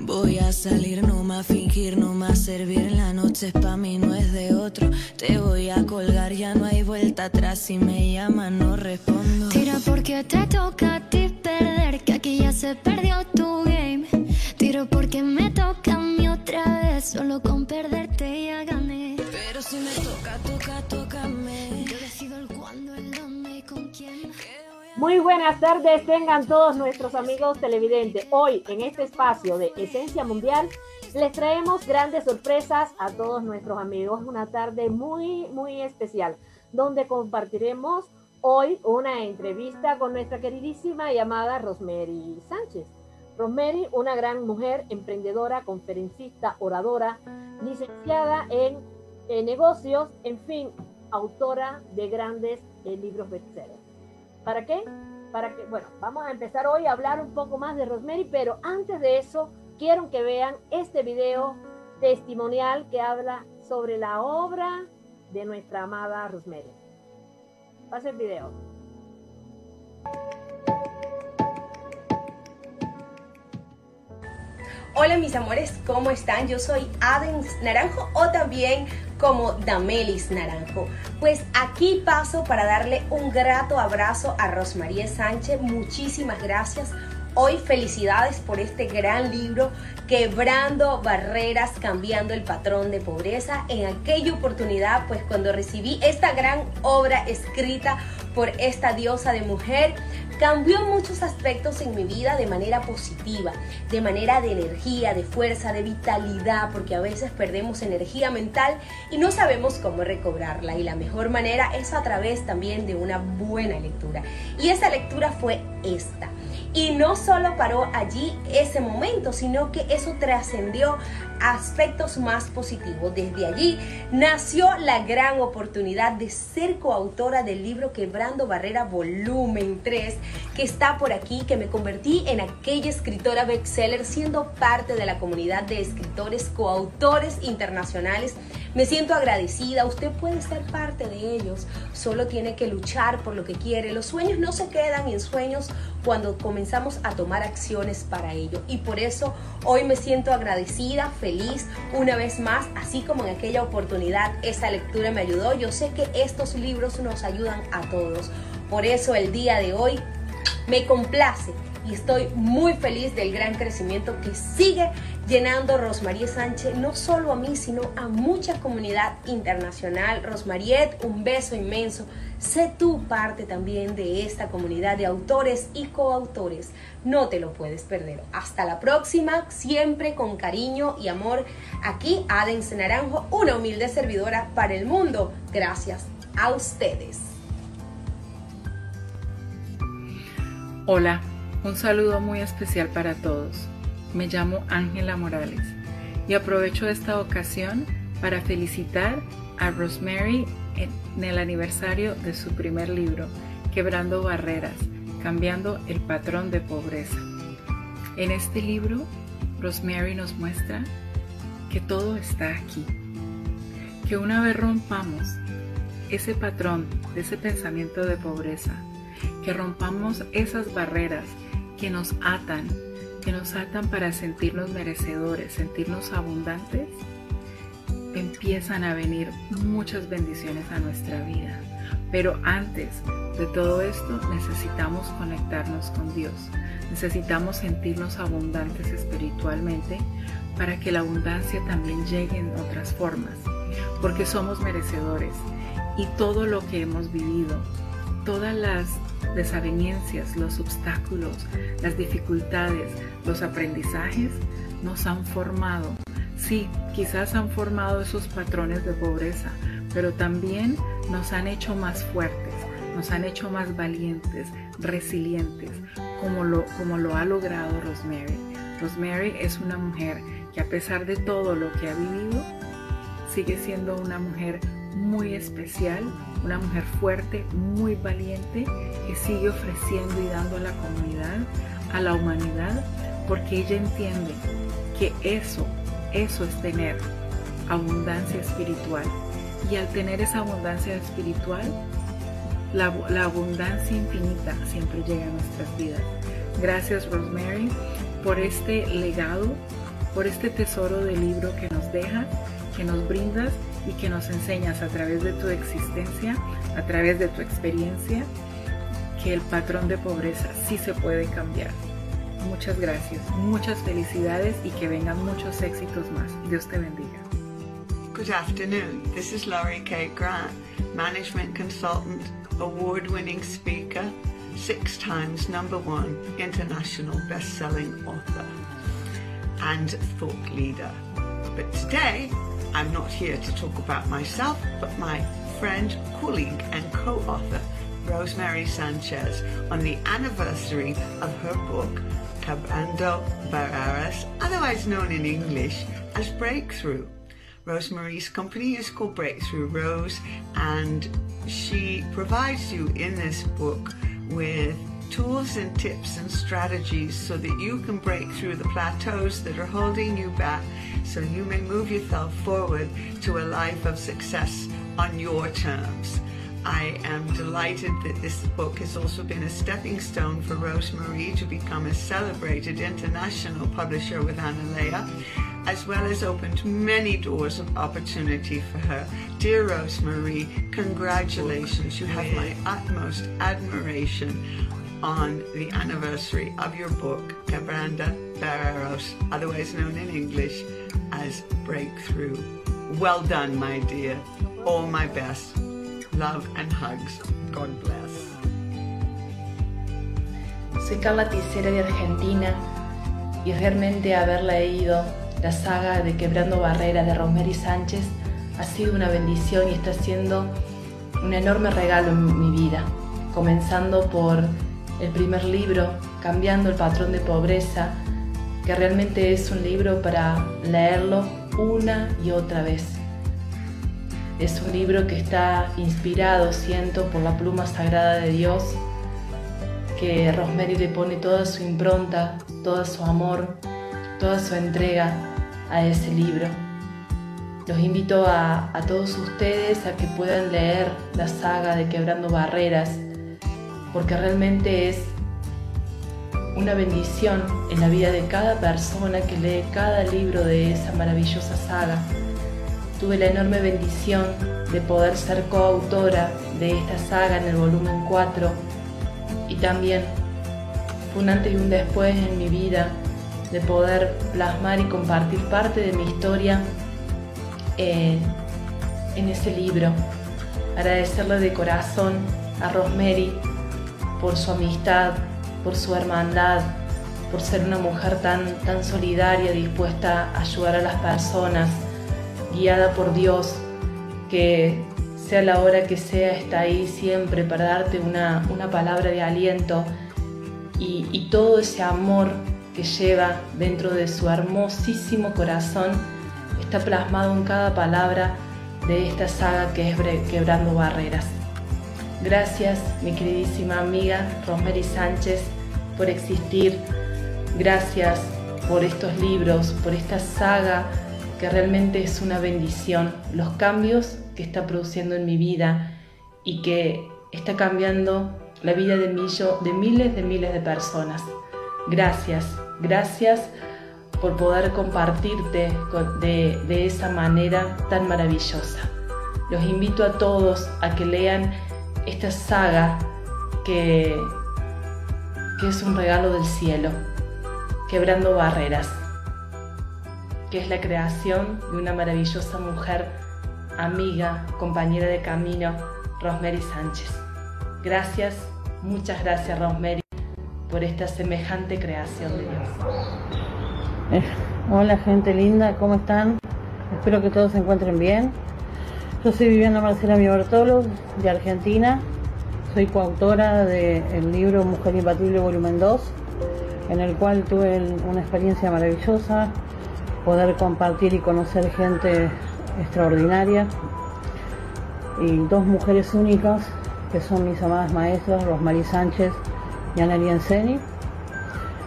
Voy a salir, no más fingir, no más servir. La noche es pa' mí, no es de otro. Te voy a colgar, ya no hay vuelta atrás. Si me llaman, no respondo. Tira porque te toca a ti perder, que aquí ya se perdió tu game. Tiro porque me toca a mí otra vez, solo con perderte Muy buenas tardes, tengan todos nuestros amigos televidentes. Hoy, en este espacio de Esencia Mundial, les traemos grandes sorpresas a todos nuestros amigos. Una tarde muy, muy especial, donde compartiremos hoy una entrevista con nuestra queridísima llamada Rosemary Sánchez. Rosemary, una gran mujer, emprendedora, conferencista, oradora, licenciada en, negocios, en fin, autora de grandes eh, libros bestsellers. ¿Para qué? Para que, bueno, vamos a empezar hoy a hablar un poco más de Rosemary, pero antes de eso, quiero que vean este video testimonial que habla sobre la obra de nuestra amada Rosemary. Pasa el video. Hola mis amores, ¿cómo están? Yo soy Adens Naranjo o también como Damelis Naranjo. Pues aquí paso para darle un grato abrazo a Rosmarie Sánchez. Muchísimas gracias. Hoy felicidades por este gran libro, Quebrando Barreras, Cambiando el Patrón de Pobreza. En aquella oportunidad, pues cuando recibí esta gran obra escrita por esta diosa de mujer, cambió muchos aspectos en mi vida de manera positiva, de manera de energía, de fuerza, de vitalidad, porque a veces perdemos energía mental y no sabemos cómo recobrarla. Y la mejor manera es a través también de una buena lectura. Y esa lectura fue esta. Y no solo paró allí ese momento, sino que eso trascendió aspectos más positivos. Desde allí nació la gran oportunidad de ser coautora del libro Quebrando Barrera Volumen 3, que está por aquí, que me convertí en aquella escritora bestseller siendo parte de la comunidad de escritores coautores internacionales. Me siento agradecida, usted puede ser parte de ellos, solo tiene que luchar por lo que quiere. Los sueños no se quedan en sueños cuando comenzamos a tomar acciones para ello. Y por eso hoy me siento agradecida, feliz, una vez más, así como en aquella oportunidad esa lectura me ayudó. Yo sé que estos libros nos ayudan a todos. Por eso el día de hoy me complace y estoy muy feliz del gran crecimiento que sigue llenando Rosmarie Sánchez, no solo a mí, sino a mucha comunidad internacional. Rosmariet, un beso inmenso. Sé tú parte también de esta comunidad de autores y coautores. No te lo puedes perder. Hasta la próxima, siempre con cariño y amor. Aquí, Adens Naranjo, una humilde servidora para el mundo. Gracias a ustedes. Hola, un saludo muy especial para todos. Me llamo Ángela Morales y aprovecho esta ocasión para felicitar a Rosemary en el aniversario de su primer libro, Quebrando Barreras, Cambiando el Patrón de Pobreza. En este libro, Rosemary nos muestra que todo está aquí, que una vez rompamos ese patrón ese pensamiento de pobreza, que rompamos esas barreras que nos atan, que nos atan para sentirnos merecedores, sentirnos abundantes, empiezan a venir muchas bendiciones a nuestra vida. Pero antes de todo esto necesitamos conectarnos con Dios. Necesitamos sentirnos abundantes espiritualmente para que la abundancia también llegue en otras formas. Porque somos merecedores y todo lo que hemos vivido, todas las desavenencias, los obstáculos, las dificultades, los aprendizajes nos han formado. Sí, quizás han formado esos patrones de pobreza, pero también nos han hecho más fuertes, nos han hecho más valientes, resilientes, como lo, como lo ha logrado Rosemary. Rosemary es una mujer que a pesar de todo lo que ha vivido, sigue siendo una mujer muy especial, una mujer fuerte, muy valiente, que sigue ofreciendo y dando a la comunidad, a la humanidad, porque ella entiende que eso, eso es tener abundancia espiritual. Y al tener esa abundancia espiritual, la, abundancia infinita siempre llega a nuestras vidas. Gracias Rosemary por este legado, por este tesoro de libro que nos dejas, que nos brindas y que nos enseñas a través de tu existencia, a través de tu experiencia, que el patrón de pobreza sí se puede cambiar. Muchas gracias, muchas felicidades y que vengan muchos éxitos más. Dios te bendiga. Good afternoon. This is Laurie K. Grant, management consultant, award winning speaker, six times number one international best selling author, and thought leader. But today, I'm not here to talk about myself, but my friend, colleague, and co author, Rosemary Sanchez, on the anniversary of her book, Cabrando Barreras, otherwise known in English as Breakthrough. Rosemary's company is called Breakthrough Rose, and she provides you in this book with tools and tips and strategies so that you can break through the plateaus that are holding you back so you may move yourself forward to a life of success on your terms. I am delighted that this book has also been a stepping stone for Rosemarie to become a celebrated international publisher with Analea, as well as opened many doors of opportunity for her. Dear Rosemarie, congratulations. You have my utmost admiration on the anniversary of your book, Cabranda Barreros, otherwise known in English as Breakthrough. Well done, my dear. All my best. Love and hugs. God bless. Soy Carla Ticera de Argentina y realmente haber leído la saga de Quebrando Barreras de Rosemary Sánchez ha sido una bendición y está siendo un enorme regalo en mi vida, comenzando por el primer libro, Cambiando el patrón de pobreza, que realmente es un libro para leerlo una y otra vez es un libro que está inspirado, siento, por la pluma sagrada de Dios, que Rosemary le pone toda su impronta, todo su amor, toda su entrega a ese libro. Los invito a, a todos ustedes a que puedan leer la saga de Quebrando Barreras, porque realmente es una bendición en la vida de cada persona que lee cada libro de esa maravillosa saga tuve la enorme bendición de poder ser coautora de esta saga en el volumen 4 y también fue un antes y un después en mi vida de poder plasmar y compartir parte de mi historia en, en ese libro. Agradecerle de corazón a Rosemary por su amistad, por su hermandad, por ser una mujer tan, tan solidaria, dispuesta a ayudar a las personas, guiada por Dios, que sea la hora que sea, está ahí siempre para darte una, palabra de aliento y, y todo ese amor que lleva dentro de su hermosísimo corazón está plasmado en cada palabra de esta saga que es Quebrando Barreras. Gracias, mi queridísima amiga Rosemary Sánchez, por existir. Gracias por estos libros, por esta saga que realmente es una bendición los cambios que está produciendo en mi vida y que está cambiando la vida de, de miles de miles de personas. Gracias, gracias por poder compartirte de, de esa manera tan maravillosa. Los invito a todos a que lean esta saga que, que es un regalo del cielo, quebrando barreras que es la creación de una maravillosa mujer, amiga, compañera de camino, Rosemary Sánchez. Gracias, muchas gracias Rosemary por esta semejante creación de Dios. Eh, hola gente linda, ¿cómo están? Espero que todos se encuentren bien. Yo soy Viviana Marcela Mibertolo, de Argentina. Soy coautora del libro Mujer Imbatible Volumen 2, en el cual tuve una experiencia maravillosa poder compartir y conocer gente extraordinaria. Y dos mujeres únicas que son mis amadas maestras, Rosmarie Sánchez y Anneli Enseni,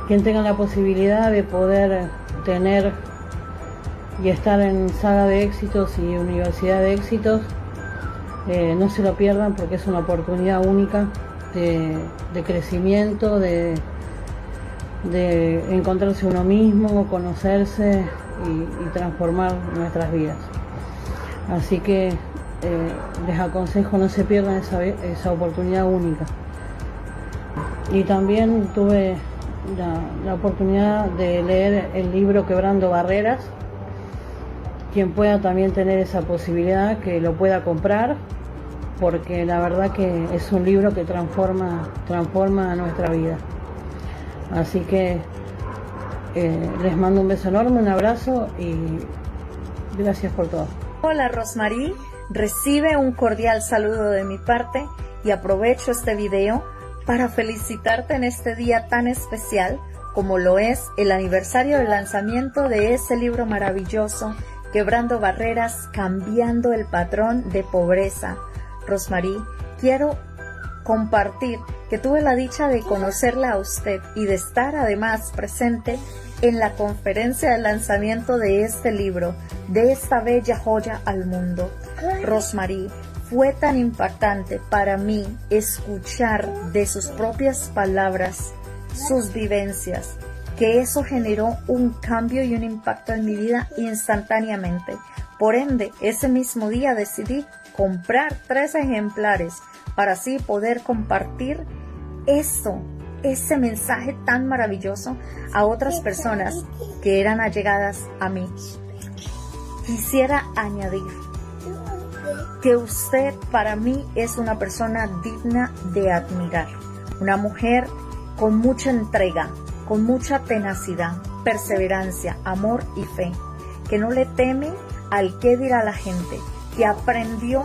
quien tenga la posibilidad de poder tener y estar en saga de éxitos y universidad de éxitos, Eh, no se lo pierdan porque es una oportunidad única de, crecimiento, de, encontrarse uno mismo, conocerse y, transformar nuestras vidas. Así que eh, les aconsejo no se pierdan esa, esa oportunidad única. Y también tuve la, oportunidad de leer el libro Quebrando Barreras. Quien pueda también tener esa posibilidad, que lo pueda comprar, porque la verdad que es un libro que transforma, transforma nuestra vida. Así que eh, les mando un beso enorme, un abrazo y gracias por todo. Hola Rosmarie, recibe un cordial saludo de mi parte y aprovecho este video para felicitarte en este día tan especial como lo es el aniversario del lanzamiento de ese libro maravilloso, Quebrando Barreras, Cambiando el Patrón de Pobreza. Rosmarie, quiero compartir que tuve la dicha de conocerla a usted y de estar además presente en la conferencia de lanzamiento de este libro, de esta bella joya al mundo. Rosmarie, fue tan impactante para mí escuchar de sus propias palabras sus vivencias, que eso generó un cambio y un impacto en mi vida instantáneamente. Por ende, ese mismo día decidí comprar tres ejemplares para así poder compartir esto, ese mensaje tan maravilloso a otras personas que eran allegadas a mí. Quisiera añadir que usted para mí es una persona digna de admirar, una mujer con mucha entrega, con mucha tenacidad, perseverancia, amor y fe, que no le teme al qué dirá la gente, que aprendió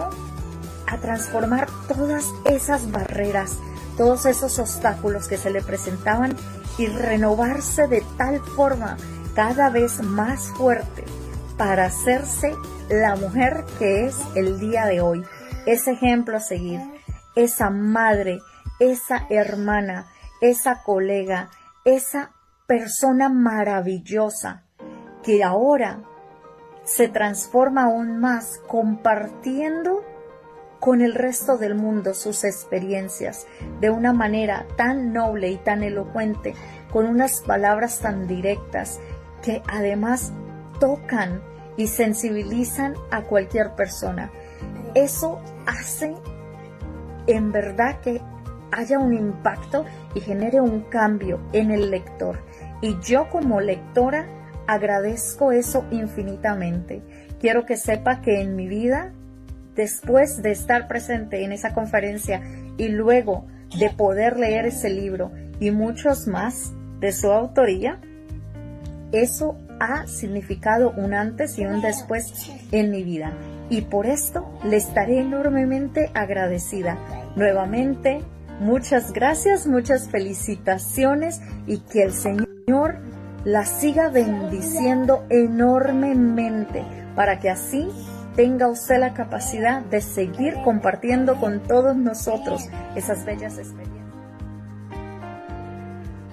a transformar todas esas barreras, todos esos obstáculos que se le presentaban y renovarse de tal forma cada vez más fuerte para hacerse la mujer que es el día de hoy, ese ejemplo a seguir, esa madre, esa hermana, esa colega, esa persona maravillosa que ahora se transforma aún más compartiendo con el resto del mundo sus experiencias de una manera tan noble y tan elocuente, con unas palabras tan directas que además tocan y sensibilizan a cualquier persona. Eso hace en verdad que haya un impacto y genere un cambio en el lector. Y yo como lectora agradezco eso infinitamente. Quiero que sepa que en mi vida, después de estar presente en esa conferencia y luego de poder leer ese libro y muchos más de su autoría, eso ha significado un antes y un después en mi vida. Y por esto le estaré enormemente agradecida. Nuevamente, muchas gracias, muchas felicitaciones y que el Señor la siga bendiciendo enormemente para que así tenga usted la capacidad de seguir compartiendo con todos nosotros esas bellas experiencias.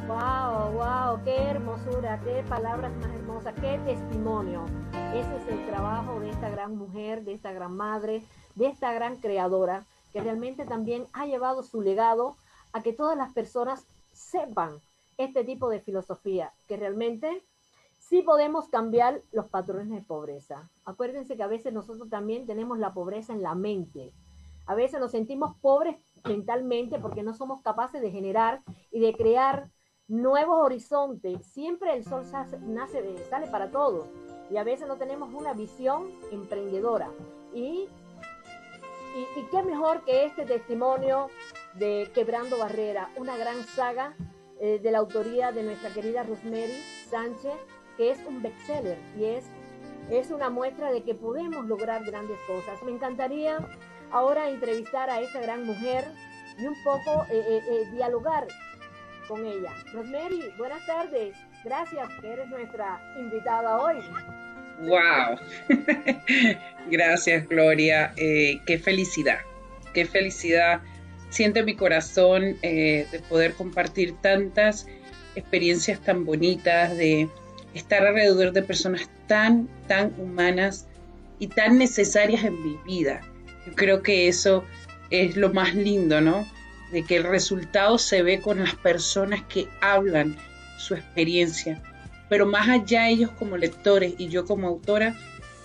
Wow, wow, qué hermosura, qué palabras más hermosas, qué testimonio. Ese es el trabajo de esta gran mujer, de esta gran madre, de esta gran creadora, que realmente también ha llevado su legado a que todas las personas sepan este tipo de filosofía, que realmente sí podemos cambiar los patrones de pobreza. Acuérdense que a veces nosotros también tenemos la pobreza en la mente. A veces nos sentimos pobres mentalmente porque no somos capaces de generar y de crear nuevos horizontes. Siempre el sol nace, sale para todos y a veces no tenemos una visión emprendedora. Y, qué mejor que este testimonio de Quebrando Barrera, una gran saga eh, de la autoría de nuestra querida Rosemary Sánchez, que es un bestseller y es, es una muestra de que podemos lograr grandes cosas. Me encantaría ahora entrevistar a esta gran mujer y un poco eh, eh, dialogar con ella. Rosemary, buenas tardes. Gracias que eres nuestra invitada hoy. ¡Wow! Gracias, Gloria. Eh, qué felicidad, qué felicidad. Siento mi corazón eh, de poder compartir tantas experiencias tan bonitas, de estar alrededor de personas tan, tan humanas y tan necesarias en mi vida. Yo creo que eso es lo más lindo, ¿no? De que el resultado se ve con las personas que hablan su experiencia. Pero más allá ellos como lectores y yo como autora,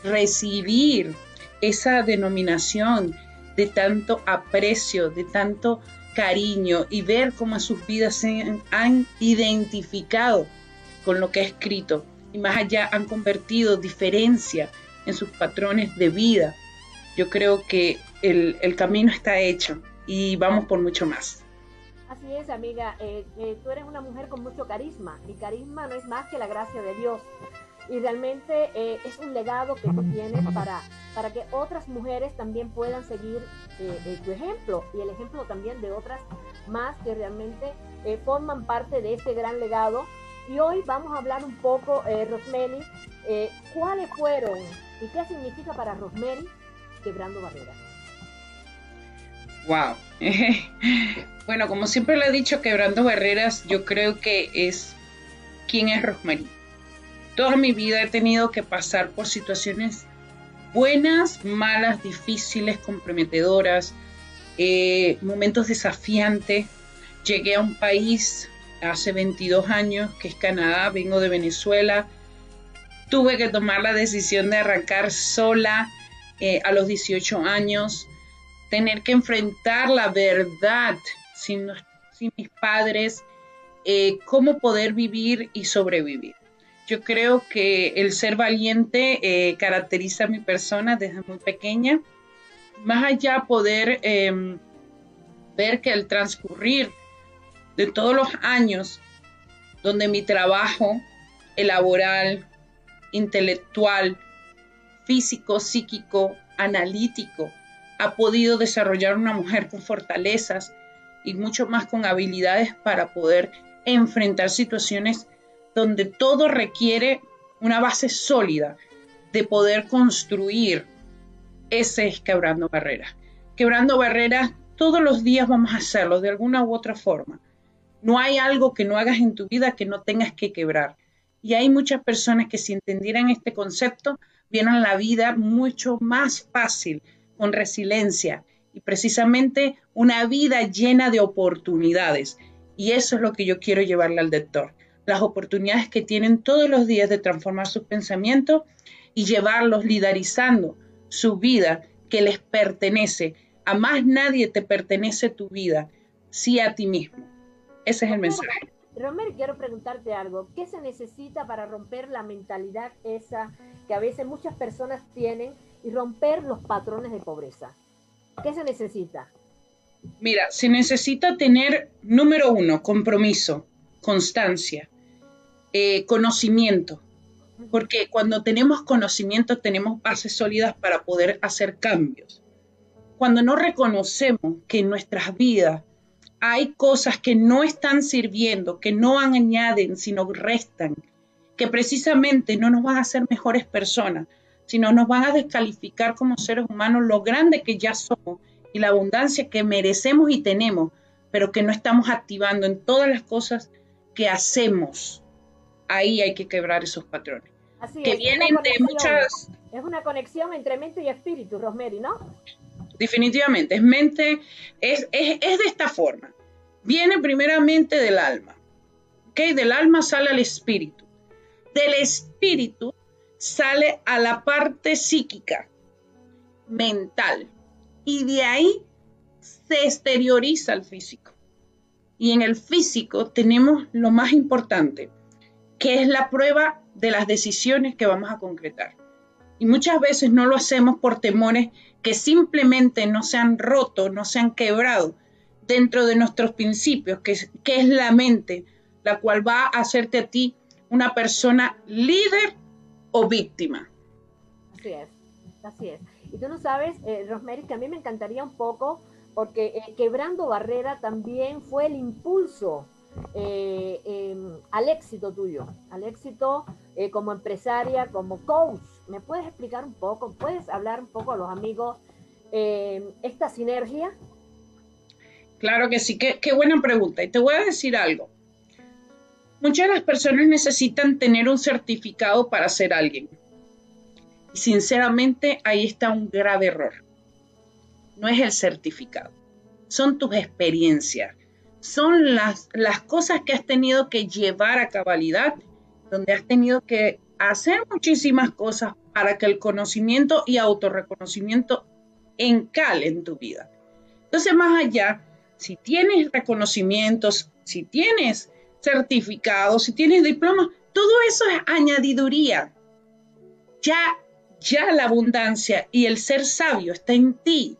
recibir esa denominación de tanto aprecio, de tanto cariño y ver cómo sus vidas se han identificado con lo que ha escrito y más allá han convertido diferencia en sus patrones de vida. Yo creo que el, camino está hecho y vamos por mucho más. Así es, amiga. Eh, eh, tú eres una mujer con mucho carisma y carisma no es más que la gracia de Dios y realmente eh, es un legado que tú tienes para, para que otras mujeres también puedan seguir tu ejemplo y el ejemplo también de otras más que realmente forman parte de este gran legado. Y hoy vamos a hablar un poco, Rosemary, cuáles fueron y qué significa para Rosemary quebrando barreras. Wow. bueno, como siempre lo he dicho, quebrando barreras, yo creo que es quién es Rosemary Toda mi vida he tenido que pasar por situaciones buenas, malas, difíciles, comprometedoras, eh, momentos desafiantes. Llegué a un país hace 22 años, que es Canadá, vengo de Venezuela. Tuve que tomar la decisión de arrancar sola eh, a los 18 años, tener que enfrentar la verdad sin, mis padres, eh, cómo poder vivir y sobrevivir. Yo creo que el ser valiente eh, caracteriza a mi persona desde muy pequeña. Más allá poder em, ver que al transcurrir de todos los años donde mi trabajo laboral, intelectual, físico, psíquico, analítico, ha podido desarrollar una mujer con fortalezas y mucho más con habilidades para poder enfrentar situaciones donde todo requiere una base sólida de poder construir ese es quebrando barreras. Quebrando barreras, todos los días vamos a hacerlo de alguna u otra forma. No hay algo que no hagas en tu vida que no tengas que quebrar. Y hay muchas personas que si entendieran este concepto, vieran la vida mucho más fácil, con resiliencia y precisamente una vida llena de oportunidades. Y eso es lo que yo quiero llevarle al lector las oportunidades que tienen todos los días de transformar sus pensamientos y llevarlos liderizando su vida que les pertenece. A más nadie te pertenece tu vida, sí a ti mismo. Ese es el mensaje. Romer, quiero preguntarte algo. ¿Qué se necesita para romper la mentalidad esa que a veces muchas personas tienen y romper los patrones de pobreza? ¿Qué se necesita? Mira, se necesita tener, número uno, compromiso, constancia. Eh, conocimiento, porque cuando tenemos conocimiento tenemos bases sólidas para poder hacer cambios. Cuando no reconocemos que en nuestras vidas hay cosas que no están sirviendo, que no añaden, sino restan, que precisamente no nos van a hacer mejores personas, sino nos van a descalificar como seres humanos lo grande que ya somos y la abundancia que merecemos y tenemos, pero que no estamos activando en todas las cosas que hacemos ahí hay que quebrar esos patrones. que vienen de muchas... Es una conexión entre mente y espíritu, Rosemary, ¿no? Definitivamente, es mente, es, es, es de esta forma. Viene primeramente del alma, ¿ok? Del alma sale al espíritu. Del espíritu sale a la parte psíquica, mental. Y de ahí se exterioriza al físico. Y en el físico tenemos lo más importante, que es la prueba de las decisiones que vamos a concretar. Y muchas veces no lo hacemos por temores que simplemente no se han roto, no se han quebrado dentro de nuestros principios, que es, la mente, la cual va a hacerte a ti una persona líder o víctima. Así es, así es. Y tú no sabes, eh, Rosemary, que a mí me encantaría un poco, porque eh, Quebrando Barrera también fue el impulso eh, em, al éxito tuyo, al éxito como empresaria, como coach. ¿Me puedes explicar un poco? ¿Puedes hablar un poco a los amigos em, esta sinergia? Claro que sí, qué, qué buena pregunta. Y te voy a decir algo. Muchas de las personas necesitan tener un certificado para ser alguien. Y sinceramente ahí está un grave error. no es el certificado, son tus experiencias, son las, las cosas que has tenido que llevar a cabalidad, donde has tenido que hacer muchísimas cosas para que el conocimiento y autorreconocimiento encale en tu vida. Entonces, más allá, si tienes reconocimientos, si tienes certificados, si tienes diplomas, todo eso es añadiduría. Ya, ya la abundancia y el ser sabio está en ti,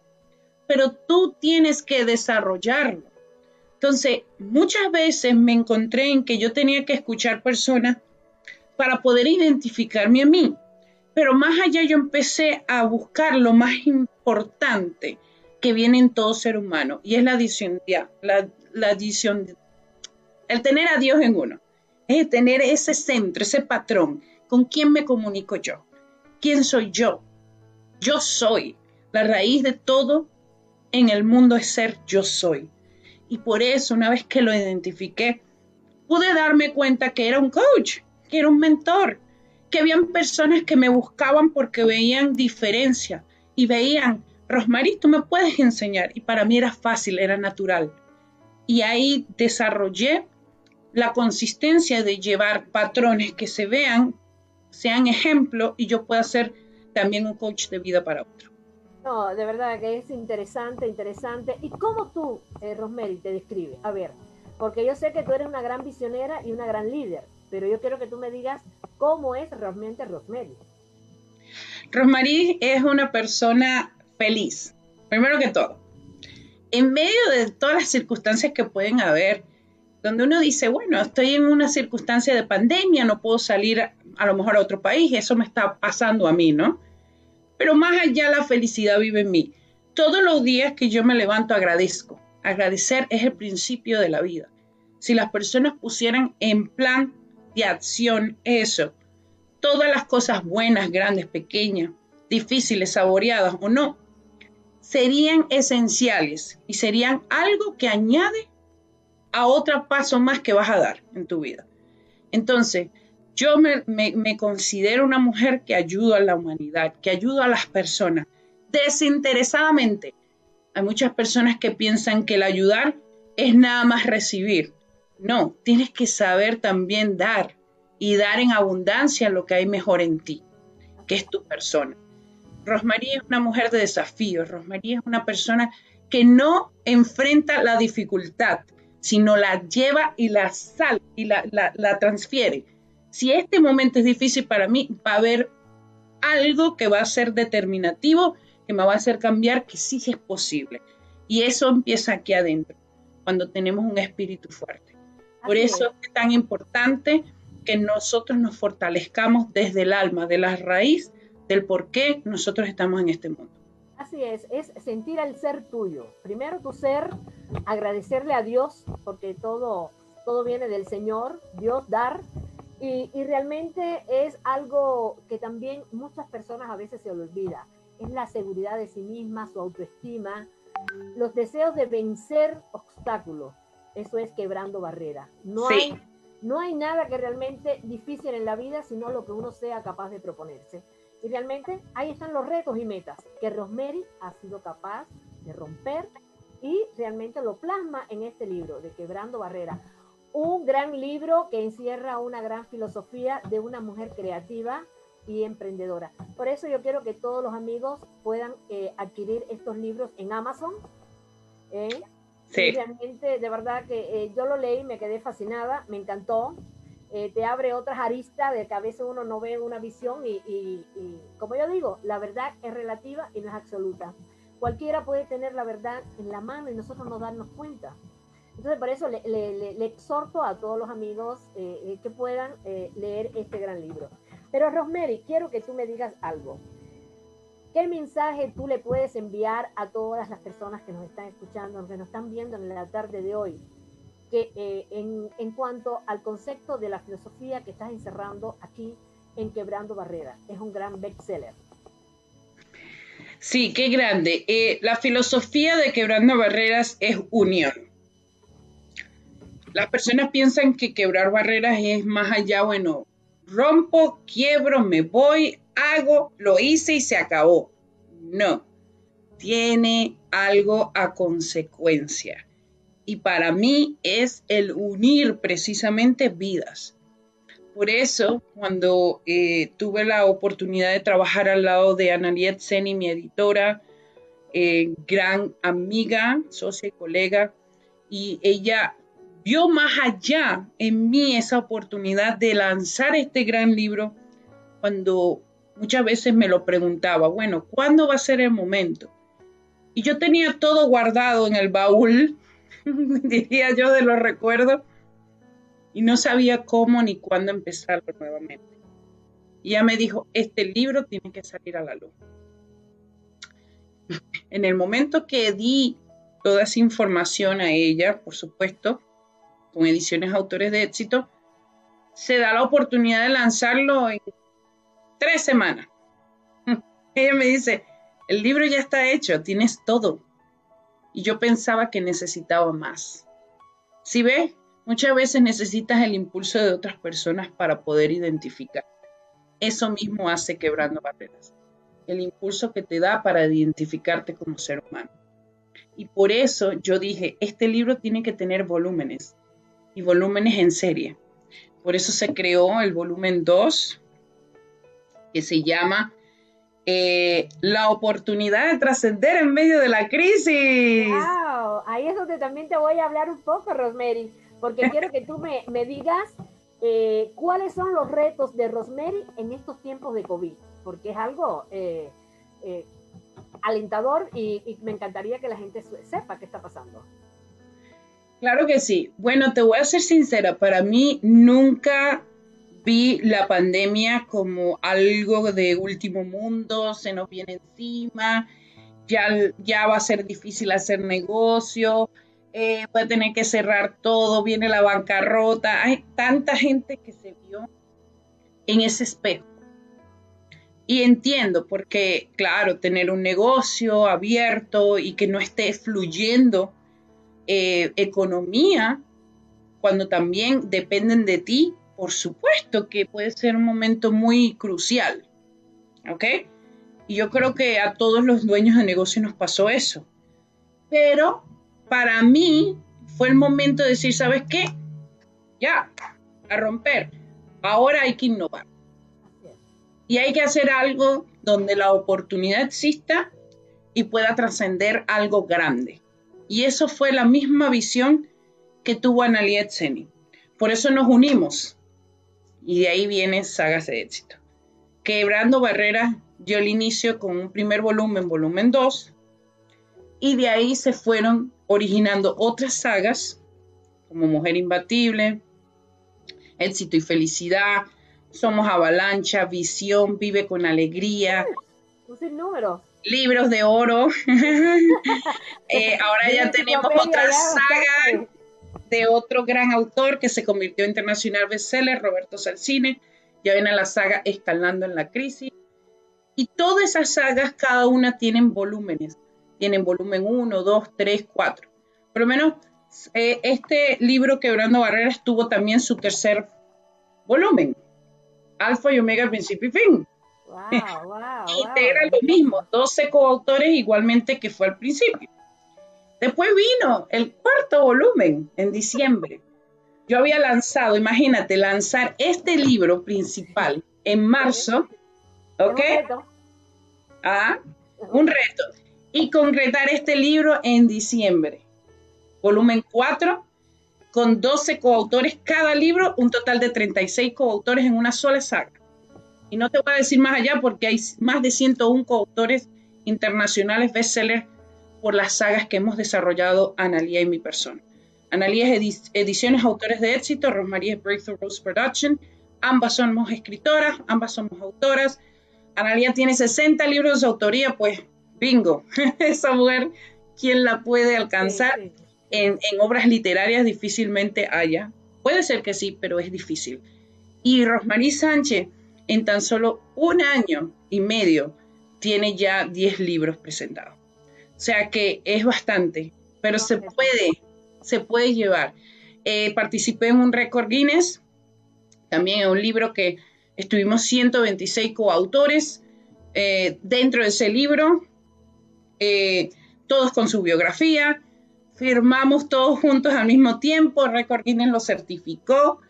pero tú tienes que desarrollarlo. Entonces, muchas veces me encontré en que yo tenía que escuchar personas para poder identificarme a mí. Pero más allá yo empecé a buscar lo más importante que viene en todo ser humano y es la adición, la, la adición, el tener a Dios en uno, es tener ese centro, ese patrón, con quién me comunico yo, quién soy yo, yo soy, la raíz de todo en el mundo es ser yo soy. Y por eso, una vez que lo identifiqué, pude darme cuenta que era un coach, que era un mentor, que habían personas que me buscaban porque veían diferencia y veían, Rosmarie, tú me puedes enseñar. Y para mí era fácil, era natural. Y ahí desarrollé la consistencia de llevar patrones que se vean, sean ejemplo y yo pueda ser también un coach de vida para otro. No, de verdad que es interesante, interesante. ¿Y cómo tú, eh, te describes? A ver, porque yo sé que tú eres una gran visionera y una gran líder pero yo quiero que tú me digas cómo es realmente Rosemary. Rosemary es una persona feliz, primero que todo. En medio de todas las circunstancias que pueden haber, donde uno dice, bueno, estoy en una circunstancia de pandemia, no puedo salir a, lo mejor a otro país, eso me está pasando a mí, ¿no? Pero más allá la felicidad vive en mí. Todos los días que yo me levanto agradezco. Agradecer es el principio de la vida. Si las personas pusieran en plan de acción eso. Todas las cosas buenas, grandes, pequeñas, difíciles, saboreadas o no, serían esenciales y serían algo que añade a otro paso más que vas a dar en tu vida. Entonces, yo me, me, considero una mujer que ayuda a la humanidad, que ayuda a las personas desinteresadamente. Hay muchas personas que piensan que el ayudar es nada más recibir. No, tienes que saber también dar y dar en abundancia lo que hay mejor en ti, que es tu persona. Rosmaría es una mujer de desafíos, Rosmaría es una persona que no enfrenta la dificultad, sino la lleva y la sal y la, la transfiere. Si este momento es difícil para mí, va a haber algo que va a ser determinativo, que me va a hacer cambiar, que sí es posible. Y eso empieza aquí adentro, cuando tenemos un espíritu fuerte. Por eso es tan importante que nosotros nos fortalezcamos desde el alma, de la raíz del por qué nosotros estamos en este mundo. Así es, es sentir el ser tuyo. Primero tu ser, agradecerle a Dios, porque todo, todo viene del Señor, Dios dar, y, y, realmente es algo que también muchas personas a veces se olvida. Es la seguridad de sí misma, su autoestima, los deseos de vencer obstáculos. Eso es quebrando barreras. No, hay, no hay nada que realmente difícil en la vida, sino lo que uno sea capaz de proponerse. Y realmente ahí están los retos y metas que Rosemary ha sido capaz de romper y realmente lo plasma en este libro de Quebrando Barreras. Un gran libro que encierra una gran filosofía de una mujer creativa y emprendedora. Por eso yo quiero que todos los amigos puedan eh, adquirir estos libros en Amazon. ¿eh? Realmente, de verdad que eh, yo lo leí, me quedé fascinada, me encantó. Eh, te abre otras aristas de que a veces uno no ve una visión y, como yo digo, la verdad es relativa y no es absoluta. Cualquiera puede tener la verdad en la mano y nosotros no darnos cuenta. Entonces, por eso le, exhorto a todos los amigos eh, que puedan leer este gran libro. Pero, Rosemary, quiero que tú me digas algo. ¿Qué mensaje tú le puedes enviar a todas las personas que nos están escuchando, que nos están viendo en la tarde de hoy? Que eh, en, cuanto al concepto de la filosofía que estás encerrando aquí en Quebrando Barreras, es un gran bestseller. Sí, qué grande. Eh, la filosofía de Quebrando Barreras es unión. Las personas piensan que quebrar barreras es más allá, bueno, rompo, quiebro, me voy, hago, lo hice y se acabó. No, tiene algo a consecuencia. Y para mí es el unir precisamente vidas. Por eso, cuando eh, tuve la oportunidad de trabajar al lado de Analiet Seni, mi editora, eh, gran amiga, socia y colega, y ella vio más allá en mí esa oportunidad de lanzar este gran libro cuando muchas veces me lo preguntaba, bueno, ¿cuándo va a ser el momento? Y yo tenía todo guardado en el baúl, diría yo de los recuerdos, y no sabía cómo ni cuándo empezarlo nuevamente. Y ella me dijo, este libro tiene que salir a la luz. En el momento que di toda esa información a ella, por supuesto, con ediciones autores de éxito, se da la oportunidad de lanzarlo en tres semanas. Ella me dice, el libro ya está hecho, tienes todo. Y yo pensaba que necesitaba más. Si ves, muchas veces necesitas el impulso de otras personas para poder identificar. Eso mismo hace quebrando barreras. El impulso que te da para identificarte como ser humano. Y por eso yo dije, este libro tiene que tener volúmenes y volúmenes en serie. Por eso se creó el volumen 2, que se llama eh, La oportunidad de trascender en medio de la crisis. ¡Wow! Ahí es donde también te voy a hablar un poco, Rosemary, porque quiero que tú me, digas eh, cuáles son los retos de Rosemary en estos tiempos de COVID, porque es algo eh, alentador y, me encantaría que la gente sepa qué está pasando. Claro que sí. Bueno, te voy a ser sincera, para mí nunca vi la pandemia como algo de último mundo, se nos viene encima, ya, ya va a ser difícil hacer negocio, eh, puede tener que cerrar todo, viene la bancarrota. Hay tanta gente que se vio en ese espejo. Y entiendo, porque claro, tener un negocio abierto y que no esté fluyendo eh, economía, cuando también dependen de ti, por supuesto que puede ser un momento muy crucial. ¿Ok? Y yo creo que a todos los dueños de negocio nos pasó eso. Pero para mí fue el momento de decir, ¿sabes qué? Ya, a romper. Ahora hay que innovar. Y hay que hacer algo donde la oportunidad exista y pueda trascender algo grande. Y eso fue la misma visión que tuvo Analiet Seni. Por eso nos unimos y de ahí viene Sagas de Éxito. Quebrando Barreras dio el inicio con un primer volumen, volumen 2, y de ahí se fueron originando otras sagas, como Mujer Imbatible, Éxito y Felicidad, Somos Avalancha, Visión, Vive con Alegría. número. Libros de oro. Eh, ahora ya tenemos otra saga de otro gran autor que se convirtió en internacional bestseller, Roberto Salcine. Ya ven a la saga Escalando en la Crisis. Y todas esas sagas, cada una tienen volúmenes. Tienen volumen 1, 2, 3, 4. Por lo menos eh, este libro, Quebrando Barreras, tuvo también su tercer volumen. Alfa y Omega, principio y fin. Wow, wow, Integra lo mismo, 12 coautores igualmente que fue al principio. Después vino el cuarto volumen en diciembre. Yo había lanzado, imagínate, lanzar este libro principal en marzo, ¿ok? Ah, un reto. Y concretar este libro en diciembre. Volumen 4, con 12 coautores cada libro, un total de 36 coautores en una sola saga. Y no te voy a decir más allá porque hay más de 101 coautores internacionales bestsellers por las sagas que hemos desarrollado Analia y mi persona. Analia es Ediciones Autores de Éxito, Rosmaría es Breakthrough Rose Production. Ambas somos escritoras, ambas somos autoras. Analia tiene 60 libros de autoría, pues bingo, esa mujer, ¿quién la puede alcanzar? En, en, obras literarias difícilmente haya. Puede ser que sí, pero es difícil. Y Rosmarie Sánchez, en tan solo un año y medio, tiene ya 10 libros presentados. O sea que es bastante, pero se puede, se puede llevar. Eh, participé en un récord Guinness, también en un libro que estuvimos 126 coautores. Eh, dentro de ese libro, eh, todos con su biografía, firmamos todos juntos al mismo tiempo, Record Guinness lo certificó.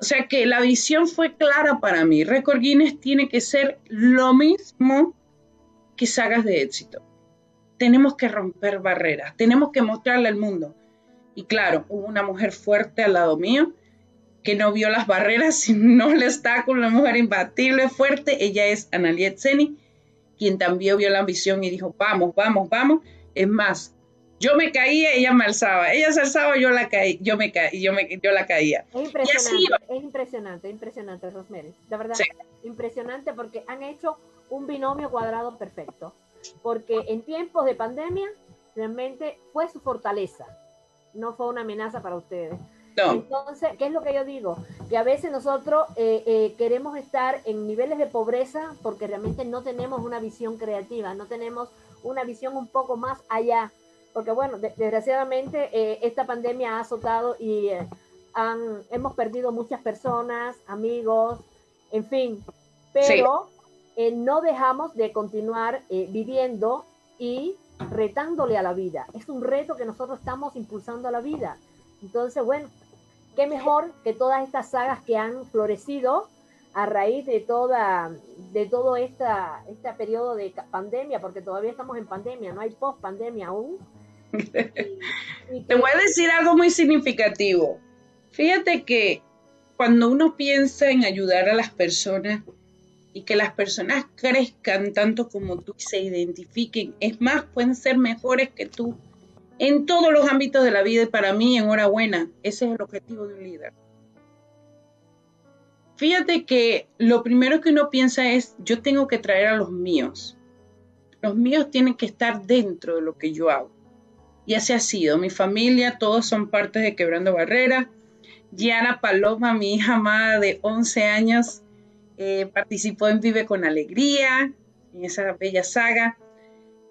O sea que la visión fue clara para mí. Record Guinness tiene que ser lo mismo que sagas de éxito. Tenemos que romper barreras, tenemos que mostrarle al mundo. Y claro, hubo una mujer fuerte al lado mío que no vio las barreras, sino el obstáculo, una mujer imbatible, fuerte. Ella es Analiet Seni, quien también vio la ambición y dijo, vamos, vamos, vamos. Es más, yo me caía, ella me alzaba. Ella se alzaba, yo la caí, yo me caí, yo me yo la caía. Es impresionante, es impresionante, impresionante, Rosemary. De verdad, impresionante porque han hecho un binomio cuadrado perfecto. Porque en tiempos de pandemia, realmente fue su fortaleza. No fue una amenaza para ustedes. Entonces, ¿qué es lo que yo digo? Que a veces nosotros eh, eh, queremos estar en niveles de pobreza porque realmente no tenemos una visión creativa, no tenemos una visión un poco más allá porque bueno, desgraciadamente eh, esta pandemia ha azotado y eh, han, hemos perdido muchas personas, amigos, en fin, pero eh, no dejamos de continuar viviendo y retándole a la vida. Es un reto que nosotros estamos impulsando a la vida. Entonces, bueno, qué mejor que todas estas sagas que han florecido a raíz de toda de todo esta, este periodo de pandemia, porque todavía estamos en pandemia, no hay post pandemia aún. Te voy a decir algo muy significativo. Fíjate que cuando uno piensa en ayudar a las personas y que las personas crezcan tanto como tú y se identifiquen, es más, pueden ser mejores que tú en todos los ámbitos de la vida y para mí, enhorabuena, ese es el objetivo de un líder. Fíjate que lo primero que uno piensa es, yo tengo que traer a los míos. Los míos tienen que estar dentro de lo que yo hago. Y así ha sido. Mi familia, todos son partes de Quebrando Barrera. Diana Paloma, mi hija amada de 11 años, eh, participó en Vive con Alegría, en esa bella saga.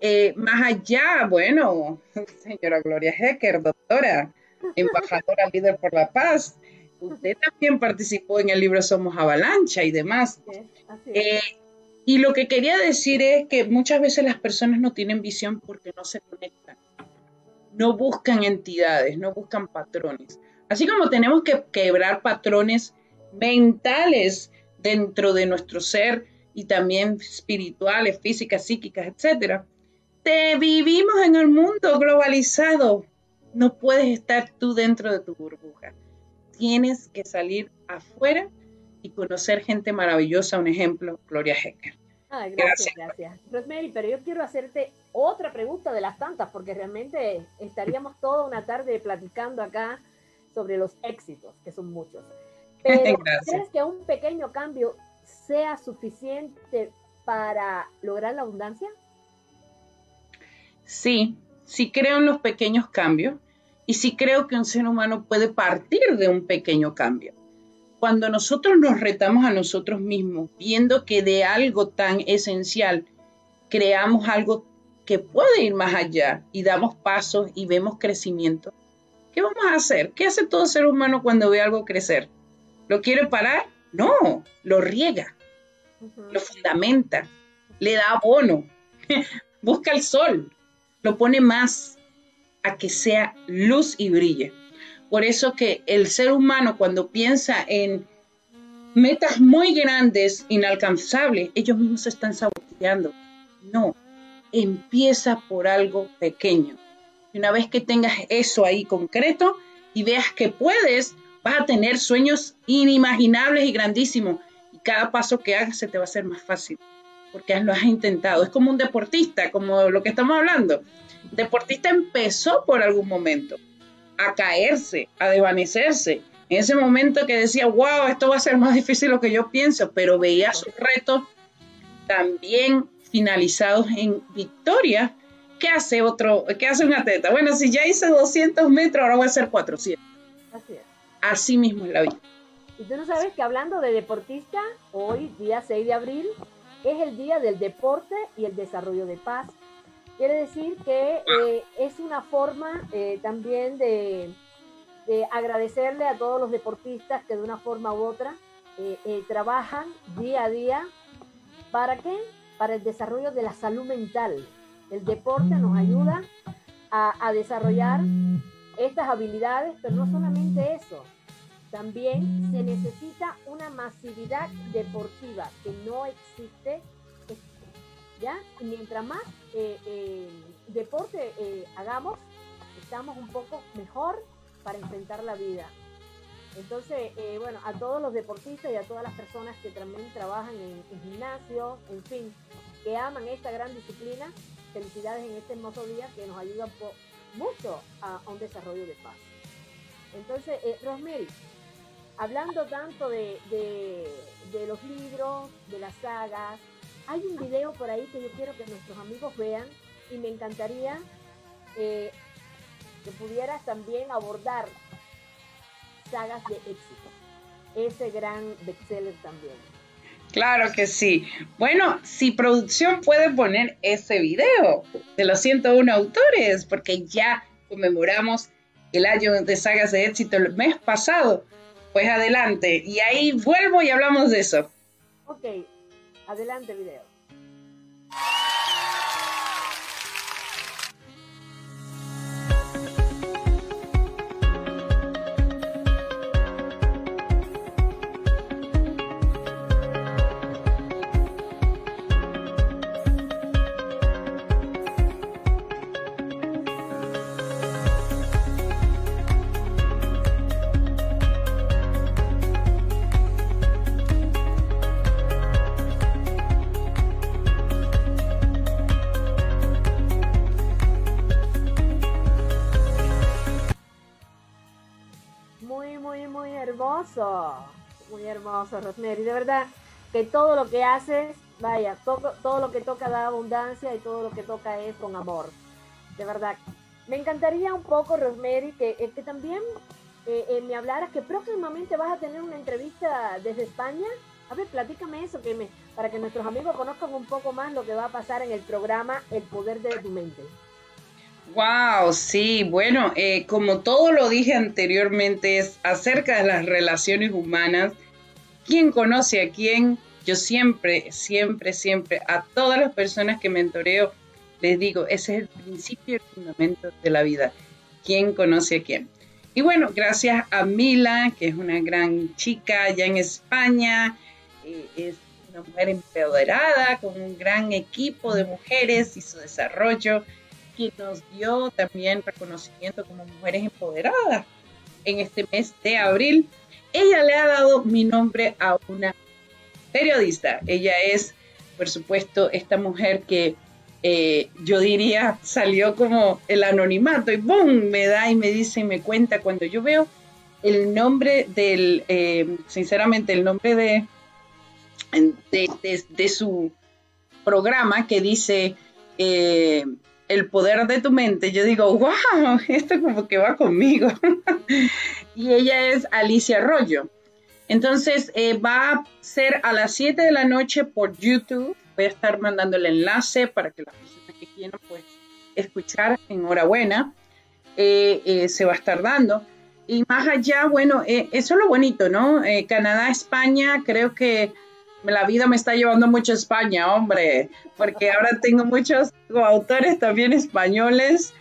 Eh, más allá, bueno, señora Gloria Hecker, doctora, embajadora líder por la paz, usted también participó en el libro Somos Avalancha y demás. Eh, y lo que quería decir es que muchas veces las personas no tienen visión porque no se conectan no buscan entidades, no buscan patrones. Así como tenemos que quebrar patrones mentales dentro de nuestro ser y también espirituales, físicas, psíquicas, etcétera. Te vivimos en el mundo globalizado. No puedes estar tú dentro de tu burbuja. Tienes que salir afuera y conocer gente maravillosa. Un ejemplo, Gloria Hecker. gracias, gracias. Rosemary, pero yo quiero hacerte otra pregunta de las tantas, porque realmente estaríamos toda una tarde platicando acá sobre los éxitos, que son muchos. Pero ¿crees que un pequeño cambio sea suficiente para lograr la abundancia? Sí, sí creo en los pequeños cambios y sí creo que un ser humano puede partir de un pequeño cambio. Cuando nosotros nos retamos a nosotros mismos, viendo que de algo tan esencial creamos algo que puede ir más allá y damos pasos y vemos crecimiento, ¿qué vamos a hacer? ¿Qué hace todo ser humano cuando ve algo crecer? ¿Lo quiere parar? No, lo riega, lo fundamenta, le da abono, busca el sol, lo pone más a que sea luz y brille. Por eso que el ser humano cuando piensa en metas muy grandes, inalcanzables, ellos mismos se están saboteando. No, empieza por algo pequeño. Y una vez que tengas eso ahí concreto y veas que puedes, vas a tener sueños inimaginables y grandísimos. Y cada paso que hagas se te va a hacer más fácil, porque lo has intentado. Es como un deportista, como lo que estamos hablando. El deportista empezó por algún momento a caerse, a desvanecerse. En ese momento que decía, wow, esto va a ser más difícil de lo que yo pienso, pero veía sus retos también finalizados en victoria, ¿qué hace otro, qué hace un atleta? Bueno, si ya hice 200 metros, ahora voy a hacer 400. Así es. Así mismo es la vida. Y tú no sabes que hablando de deportista, hoy, día 6 de abril, es el día del deporte y el desarrollo de paz. Quiere decir que eh, es una forma eh, también de, de, agradecerle a todos los deportistas que de una forma u otra eh, trabajan día a día. ¿Para qué? para el desarrollo de la salud mental. El deporte nos ayuda a, desarrollar estas habilidades, pero no solamente eso, también se necesita una masividad deportiva que no existe. ¿Ya? Mientras más eh, eh, deporte eh, hagamos, estamos un poco mejor para enfrentar la vida. Entonces, bueno, a todos los deportistas y a todas las personas que también trabajan en, en gimnasio, en fin, que aman esta gran disciplina, felicidades en este hermoso día que nos ayuda mucho a, un desarrollo de paz. Entonces, eh, Rosemary, hablando tanto de, de, los libros, de las sagas, hay un video por ahí que yo quiero que nuestros amigos vean y me encantaría eh, que pudieras también abordar sagas de éxito, ese gran bestseller también. Claro que sí. Bueno, si producción puede poner ese video de los 101 autores, porque ya conmemoramos el año de sagas de éxito el mes pasado, pues adelante. Y ahí vuelvo y hablamos de eso. Ok, adelante video. Hermoso, Rosemary. De verdad que todo lo que haces, vaya, todo, todo lo que toca da abundancia y todo lo que toca es con amor. De verdad. Me encantaría un poco, Rosemary, que, eh, que también eh, eh, me hablaras que próximamente vas a tener una entrevista desde España. A ver, platícame eso que me, para que nuestros amigos conozcan un poco más lo que va a pasar en el programa El Poder de tu Mente. Wow, sí, bueno, eh, como todo lo dije anteriormente, es acerca de las relaciones humanas. ¿Quién conoce a quién? Yo siempre, siempre, siempre, a todas las personas que mentoreo, les digo, ese es el principio y el fundamento de la vida. ¿Quién conoce a quién? Y bueno, gracias a Mila, que es una gran chica allá en España, eh, es una mujer empoderada, con un gran equipo de mujeres y su desarrollo nos dio también reconocimiento como mujeres empoderadas en este mes de abril. Ella le ha dado mi nombre a una periodista. Ella es, por supuesto, esta mujer que eh, yo diría salió como el anonimato y ¡boom! me da y me dice y me cuenta cuando yo veo el nombre del, eh, sinceramente, el nombre de, de, su programa que dice eh, el poder de tu mente, yo digo, wow, esto como que va conmigo. y ella es Alicia Arroyo. Entonces eh, va a ser a las 7 de la noche por YouTube. Voy a estar mandando el enlace para que las personas que quieran pues escuchar, enhorabuena, eh, eh, se va a estar dando. Y más allá, bueno, eso es lo bonito, ¿no? Canadá, España, creo que la vida me está llevando mucho a España, hombre, porque ahora tengo muchos autores también españoles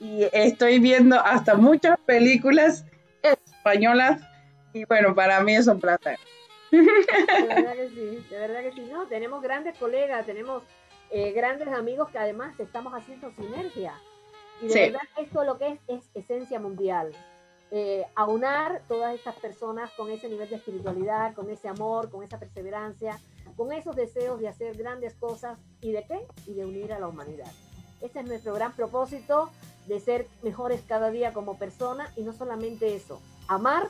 y estoy viendo hasta muchas películas españolas y bueno, para mí es un placer. De verdad que sí, de verdad que sí, no, tenemos grandes colegas, tenemos eh, grandes amigos que además estamos haciendo sinergia. Y de verdad esto lo que es es esencia mundial. Eh, aunar todas estas personas con ese nivel de espiritualidad, con ese amor, con esa perseverancia, con esos deseos de hacer grandes cosas y de qué? Y de unir a la humanidad. Este es nuestro gran propósito de ser mejores cada día como persona y no solamente eso, amar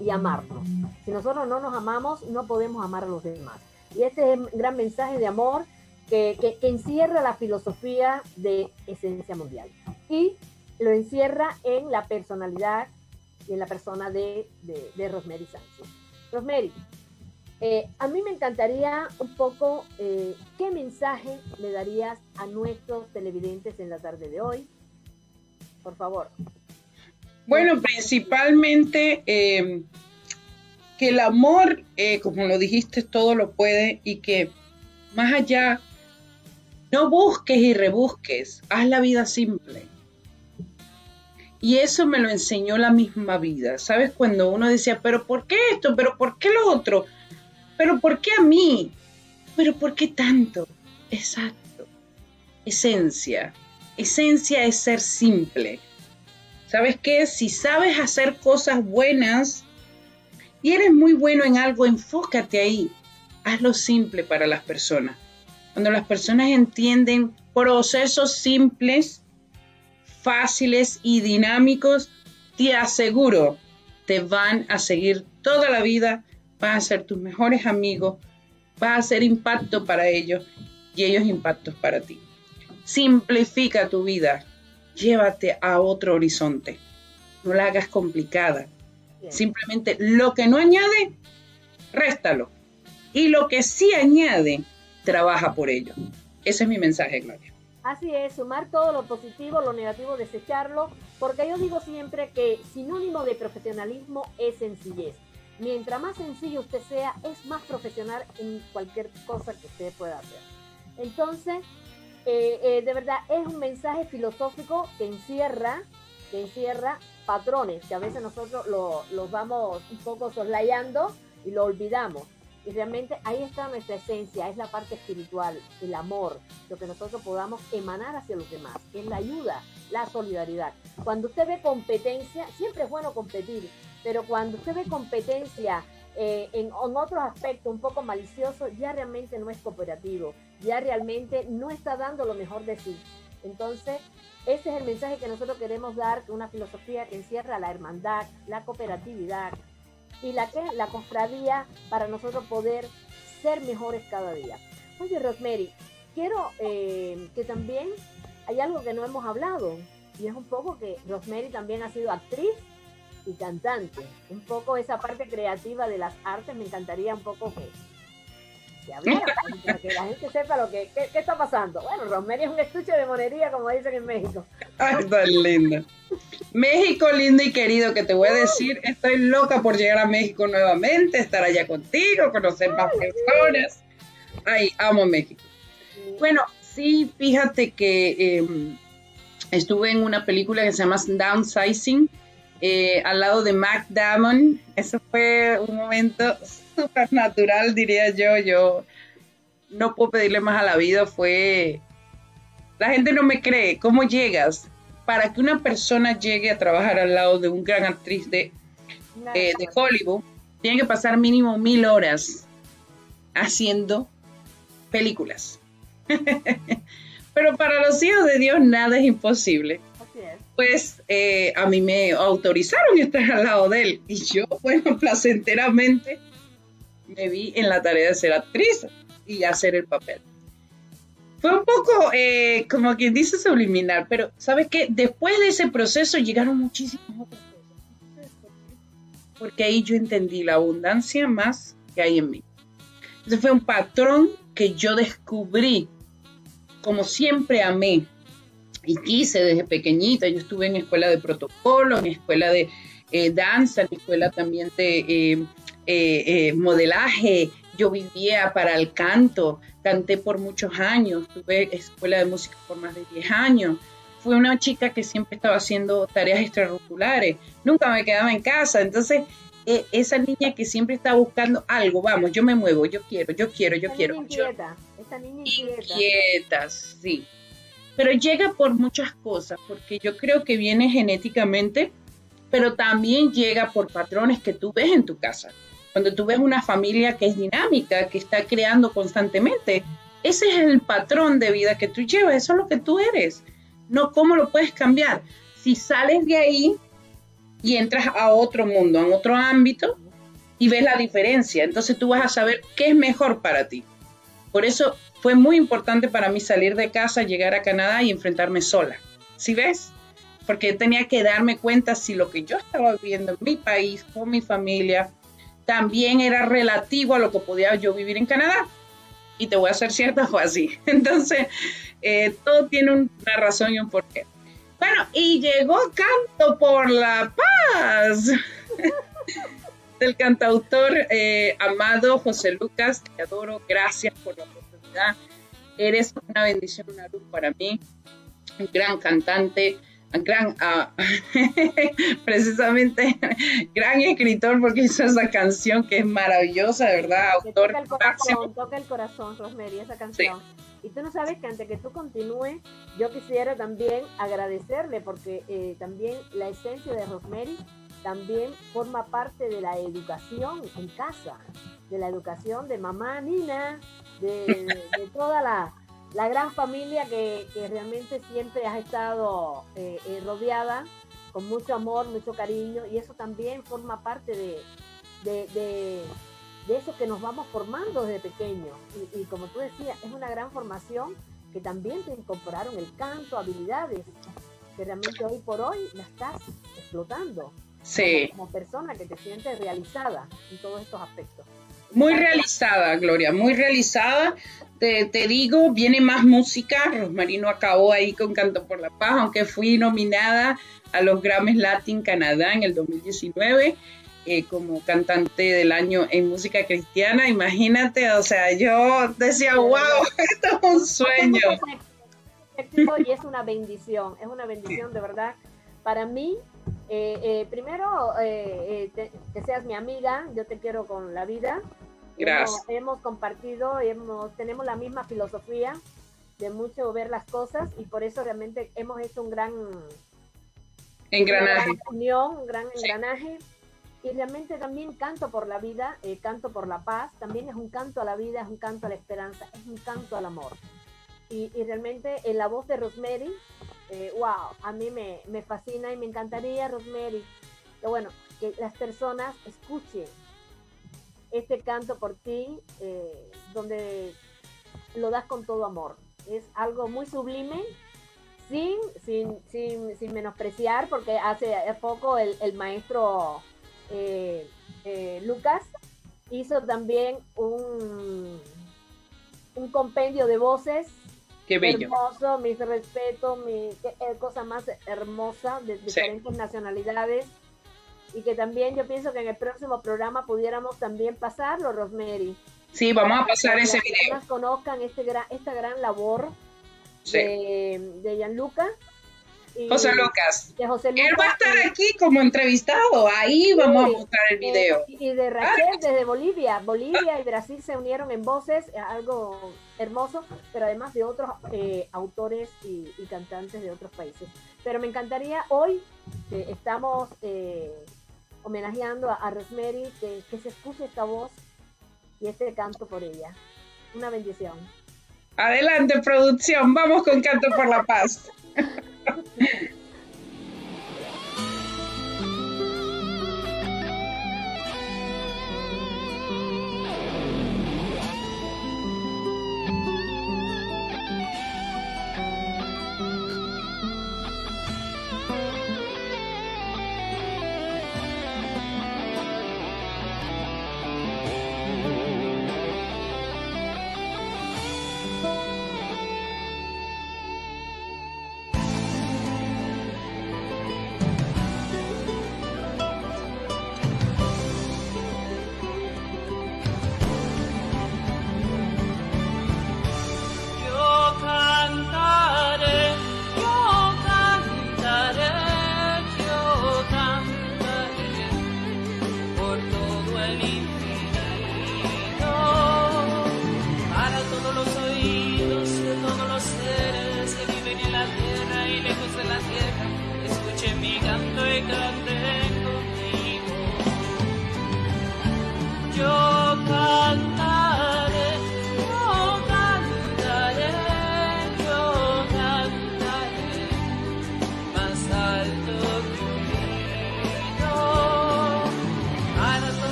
y amarnos. Si nosotros no nos amamos, no podemos amar a los demás. Y este es el gran mensaje de amor que, que, encierra la filosofía de esencia mundial. Y lo encierra en la personalidad y en la persona de, de, Rosemary Sánchez. Rosemary, eh, a mí me encantaría un poco eh, qué mensaje le darías a nuestros televidentes en la tarde de hoy. Por favor. Bueno, principalmente eh, que el amor, como lo dijiste, todo lo puede y que más allá No busques y rebusques, haz la vida simple. Y eso me lo enseñó la misma vida. ¿Sabes? Cuando uno decía, pero ¿por qué esto? ¿Pero por qué lo otro? ¿Pero por qué a mí? ¿Pero por qué tanto? Exacto. Esencia. Esencia es ser simple. ¿Sabes qué? Si sabes hacer cosas buenas y eres muy bueno en algo, enfócate ahí. Hazlo simple para las personas. Cuando las personas entienden procesos simples, fáciles y dinámicos, te aseguro, te van a seguir toda la vida, vas a ser tus mejores amigos, vas a hacer impacto para ellos y ellos impactos para ti. Simplifica tu vida, llévate a otro horizonte, no la hagas complicada. Simplemente lo que no añade, réstalo. Y lo que sí añade, trabaja por ello. Ese es mi mensaje, Gloria. Así es, sumar todo lo positivo, lo negativo, desecharlo, porque yo digo siempre que sinónimo de profesionalismo es sencillez. Mientras más sencillo usted sea, es más profesional en cualquier cosa que usted pueda hacer. Entonces, eh, eh, de verdad, es un mensaje filosófico que encierra, que encierra patrones, que a veces nosotros los vamos un poco soslayando y lo olvidamos. Y realmente ahí está nuestra esencia, es la parte espiritual, el amor, lo que nosotros podamos emanar hacia los demás, es la ayuda, la solidaridad. Cuando usted ve competencia, siempre es bueno competir, pero cuando usted ve competencia eh, en, en otros aspectos un poco maliciosos, ya realmente no es cooperativo, ya realmente no está dando lo mejor de sí. Entonces, ese es el mensaje que nosotros queremos dar, una filosofía que encierra la hermandad, la cooperatividad, y la que la cofradía para nosotros poder ser mejores cada día. Oye, Rosemary, quiero eh, que también hay algo que no hemos hablado y es un poco que Rosemary también ha sido actriz y cantante. Un poco esa parte creativa de las artes me encantaría un poco que, para que la gente sepa lo que qué, está pasando. Bueno, Rosemary es un estuche de monería, como dicen en México. Ay, tan linda. México lindo y querido, que te voy a decir, estoy loca por llegar a México nuevamente, estar allá contigo, conocer más personas. Ay, amo México. Bueno, sí, fíjate que em, estuve en una película que se llama Downsizing, eh, al lado de Mac Damon. Eso fue un momento súper natural, diría yo. Yo no puedo pedirle más a la vida. Fue. La gente no me cree. ¿Cómo llegas? Para que una persona llegue a trabajar al lado de un gran actriz de, eh, de Hollywood, tiene que pasar mínimo mil horas haciendo películas. Pero para los hijos de Dios nada es imposible pues eh, a mí me autorizaron estar al lado de él. Y yo, bueno, placenteramente me vi en la tarea de ser actriz y hacer el papel. Fue un poco, eh, como quien dice, subliminal, pero ¿sabes qué? Después de ese proceso llegaron muchísimas otras cosas. Porque ahí yo entendí la abundancia más que hay en mí. Ese fue un patrón que yo descubrí, como siempre amé, y quise desde pequeñita. Yo estuve en escuela de protocolo, en escuela de eh, danza, en escuela también de eh, eh, modelaje. Yo vivía para el canto, canté por muchos años, tuve escuela de música por más de 10 años. Fui una chica que siempre estaba haciendo tareas extracurriculares, nunca me quedaba en casa. Entonces, esa niña que siempre está buscando algo, vamos, yo me muevo, yo quiero, yo quiero, yo quiero. Inquieta, esa niña inquieta. Inquieta, sí pero llega por muchas cosas, porque yo creo que viene genéticamente, pero también llega por patrones que tú ves en tu casa. Cuando tú ves una familia que es dinámica, que está creando constantemente, ese es el patrón de vida que tú llevas, eso es lo que tú eres. No, ¿cómo lo puedes cambiar? Si sales de ahí y entras a otro mundo, a otro ámbito, y ves la diferencia, entonces tú vas a saber qué es mejor para ti. Por eso fue muy importante para mí salir de casa, llegar a Canadá y enfrentarme sola. ¿Sí ves? Porque tenía que darme cuenta si lo que yo estaba viviendo en mi país, con mi familia, también era relativo a lo que podía yo vivir en Canadá. Y te voy a ser cierta, fue así. Entonces, eh, todo tiene una razón y un porqué. Bueno, y llegó Canto por la Paz del cantautor eh, amado José Lucas, te adoro, gracias por la eres una bendición, una luz para mí, un gran cantante, gran, uh, precisamente, gran escritor porque hizo esa canción que es maravillosa, de verdad, autor. Toca el corazón, toca el corazón, Rosemary, esa canción. Y tú no sabes que antes que tú continúes, yo quisiera también agradecerle porque eh, también la esencia de Rosemary también forma parte de la educación en casa, de la educación de mamá Nina, de toda la, la gran familia que, realmente siempre has estado eh, eh, rodeada con mucho amor, mucho cariño, y eso también forma parte de, de, eso que nos vamos formando desde pequeños. Y, como tú decías, es una gran formación que también te incorporaron el canto, habilidades, que realmente hoy por hoy la estás explotando. Sí. como persona que te sientes realizada en todos estos aspectos. Muy realizada, Gloria, muy realizada. Te, digo, viene más música. Rosmarino acabó ahí con Canto por la Paz, aunque fui nominada a los Grammys Latin Canadá en el 2019 eh, como cantante del año en música cristiana. Imagínate, o sea, yo decía, wow, esto es un sueño. Y es una bendición, es una bendición de verdad. Para mí, eh, eh, primero, que seas mi amiga, yo te quiero con la vida. Gracias. Hemos, compartido, hemos, tenemos la misma filosofía de mucho ver las cosas y por eso realmente hemos hecho un gran engranaje. unión, un gran engranaje. Y realmente también canto por la vida, eh, canto por la paz, también es un canto a la vida, es un canto a la esperanza, es un canto al amor. Y, realmente en la voz de Rosemary, eh, wow, a mí me, me fascina y me encantaría, Rosemary, que bueno, que las personas escuchen este canto por ti, eh, donde lo das con todo amor. Es algo muy sublime, sin, sin, sin, sin menospreciar, porque hace poco el, el maestro eh, eh, Lucas hizo también un, un compendio de voces. Qué bello. Hermoso, mis respetos, mi cosa más hermosa de diferentes nacionalidades y que también yo pienso que en el próximo programa pudiéramos también pasarlo, Rosemary. Sí, vamos a pasar ese video. Que personas conozcan este gran, esta gran labor de, de Gianluca. José Lucas. Él va a estar aquí como entrevistado. Ahí vamos a mostrar el video. y de Rachel desde Bolivia. Bolivia y Brasil se unieron en voces, eh, algo hermoso, pero además de otros eh, autores y, cantantes de otros países. Pero me encantaría hoy, que estamos eh, homenajeando a, Rosemary, que, que se escuche esta voz y este canto por ella. Una bendición. Adelante, producción, vamos con Canto por la Paz.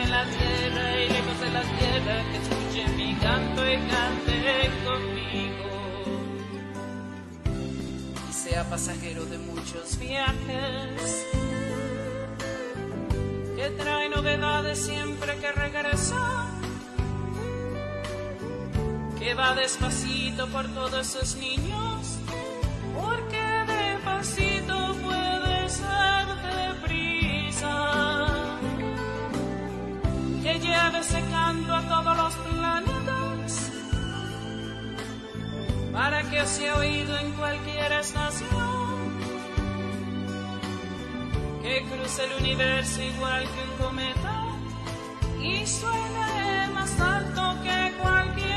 en la tierra y lejos de la tierra que escuchen mi canto y canten conmigo. Y sea pasajero de muchos viajes que trae novedades siempre que regresa. Que va despacito por todos esos niños, para que sea oído en cualquier estación. Que cruce el universo igual que un cometa y suene más alto que cualquier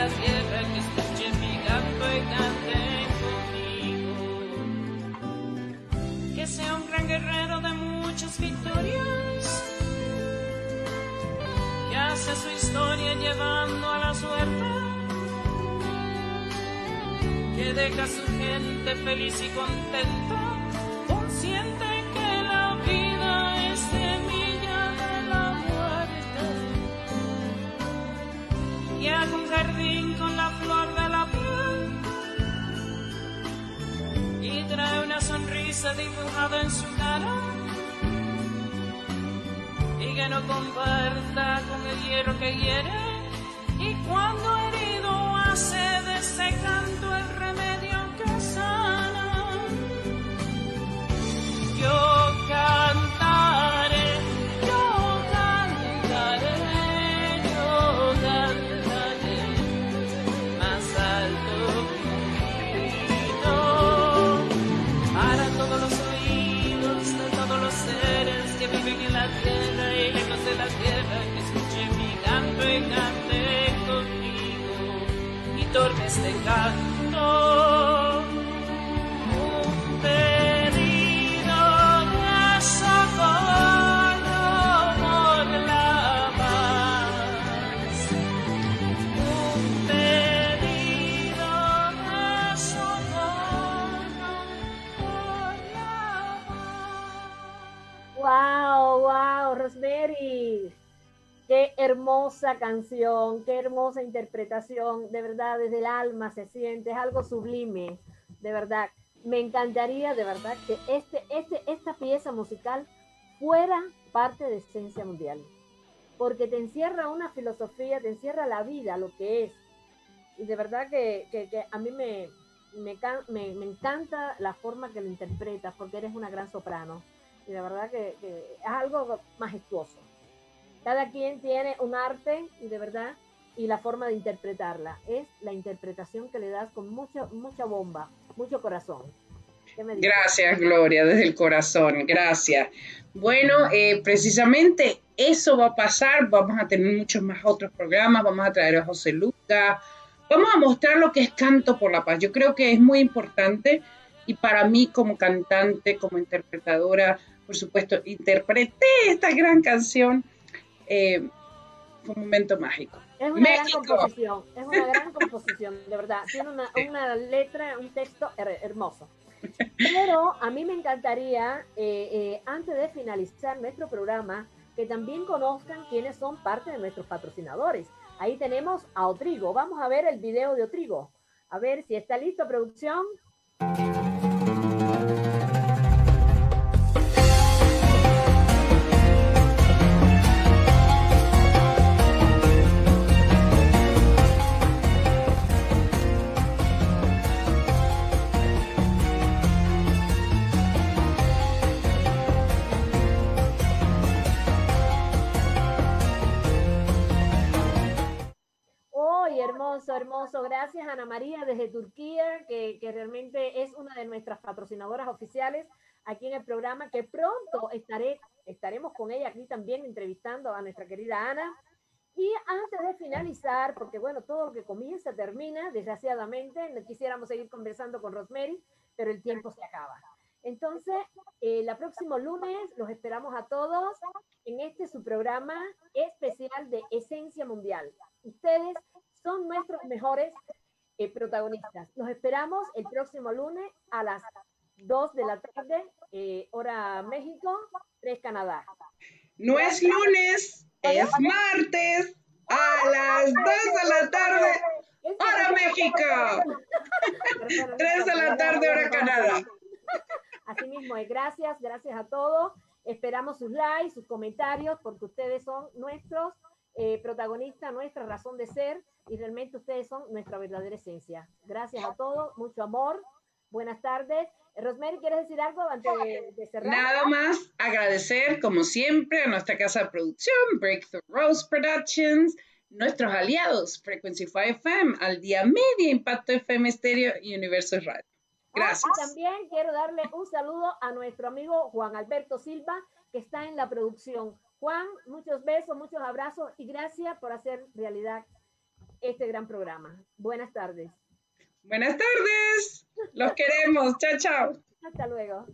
la tierra que escuchen mi y conmigo. Que sea un gran guerrero de muchas victorias que hace su historia llevando a la suerte, que deja a su gente feliz y contenta, consciente sonrisa dibujada en su cara y que no comparta con el hierro que hiere. Y cuando herido hace de ese el remedio este hermosa canción, qué hermosa interpretación, de verdad, desde el alma se siente, es algo sublime, de verdad. Me encantaría, de verdad, que este, este, esta pieza musical fuera parte de Esencia Mundial, porque te encierra una filosofía, te encierra la vida, lo que es. Y de verdad que, que- que a mí me, me, me- me encanta la forma que lo interpretas, porque eres una gran soprano. Y de verdad que, que es algo majestuoso. Cada quien tiene un arte de verdad, y la forma de interpretarla. Es la interpretación que le das con mucha, mucha bomba, mucho corazón. Gracias, Gloria, desde el corazón, gracias. Bueno, eh, precisamente eso va a pasar, vamos a tener muchos más otros programas, vamos a traer a José Luca, vamos a mostrar lo que es canto por la paz. Yo creo que es muy importante y para mí como cantante, como interpretadora, por supuesto, interpreté esta gran canción, eh, fue un momento mágico. Es una gran composición, es una gran composición, de verdad. Tiene una, una letra, un texto her- hermoso. Pero a mí me encantaría, eh, eh, antes de finalizar nuestro programa, que también conozcan quiénes son parte de nuestros patrocinadores. Ahí tenemos a Otrigo. Vamos a ver el video de Otrigo. A ver si está listo, producción. Hermoso, hermoso. Gracias Ana María desde Turquía, que, que realmente es una de nuestras patrocinadoras oficiales aquí en el programa, que pronto estaré, estaremos con ella aquí también entrevistando a nuestra querida Ana. Y antes de finalizar, porque bueno, todo lo que comienza termina, desgraciadamente, quisiéramos seguir conversando con Rosemary, pero el tiempo se acaba. Entonces, el eh, próximo lunes los esperamos a todos en este su programa especial de Esencia Mundial. Ustedes son nuestros mejores eh, protagonistas. Los esperamos el próximo lunes a las 2 de la tarde, eh, hora México, 3 Canadá. No es lunes, es martes a las 2 de la tarde, hora México. 3 de la tarde, hora Canadá. Así mismo, gracias, gracias a todos. Esperamos sus likes, sus comentarios, porque ustedes son nuestros eh, protagonistas, nuestra razón de ser y realmente ustedes son nuestra verdadera esencia. Gracias a todos, mucho amor. Buenas tardes. Rosemary, ¿quieres decir algo antes de, cerrar? Nada más agradecer, como siempre, a nuestra casa de producción, Breakthrough Rose Productions, nuestros aliados, Frequency 5 FM, Al Día Media, Impacto FM Stereo y Universo Radio. Gracias. Ah, también quiero darle un saludo a nuestro amigo Juan Alberto Silva, que está en la producción. Juan, muchos besos, muchos abrazos y gracias por hacer realidad este gran programa. Buenas tardes. Buenas tardes. Los queremos. Chao, chao. Hasta luego.